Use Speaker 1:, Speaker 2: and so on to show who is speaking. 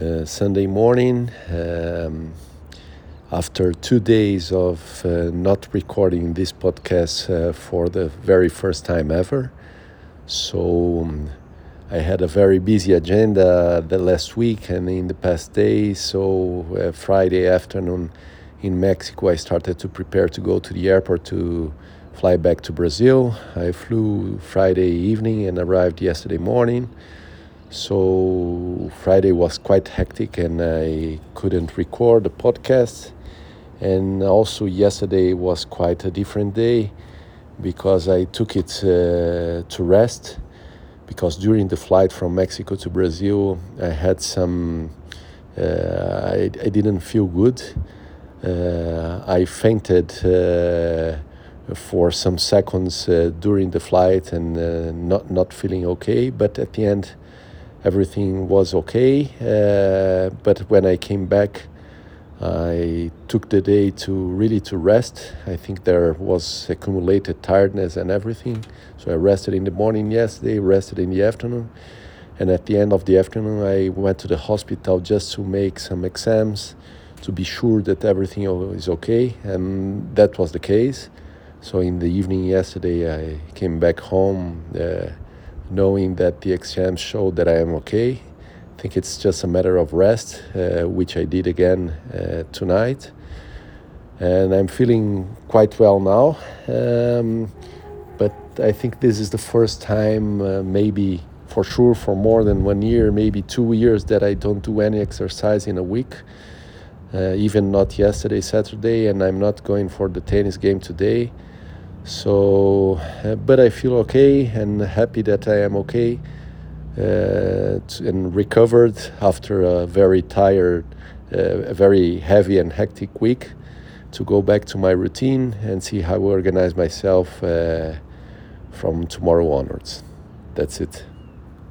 Speaker 1: uh, Sunday morning. Um, after two days of uh, not recording this podcast uh, for the very first time ever. So um, I had a very busy agenda the last week and in the past days. So uh, Friday afternoon in Mexico, I started to prepare to go to the airport to fly back to Brazil. I flew Friday evening and arrived yesterday morning. So Friday was quite hectic and I couldn't record the podcast. And also yesterday was quite a different day because I took it uh, to rest because during the flight from Mexico to Brazil I had some uh, I, I didn't feel good. Uh, I fainted uh, for some seconds uh, during the flight and uh, not not feeling okay, but at the end everything was okay. Uh, but when I came back, I took the day to really to rest. I think there was accumulated tiredness and everything. So I rested in the morning yesterday, rested in the afternoon, and at the end of the afternoon I went to the hospital just to make some exams to be sure that everything is okay, and that was the case. So in the evening yesterday I came back home. Uh, knowing that the exams showed that I am okay. I think it's just a matter of rest, uh, which I did again uh, tonight. And I'm feeling quite well now. Um, but I think this is the first time, uh, maybe for sure, for more than one year, maybe two years, that I don't do any exercise in a week. Uh, even not yesterday, Saturday, and I'm not going for the tennis game today. So, uh, but I feel okay and happy that I am okay uh, and recovered after a very tired, uh, a very heavy and hectic week to go back to my routine and see how I organize myself uh, from tomorrow onwards. That's it.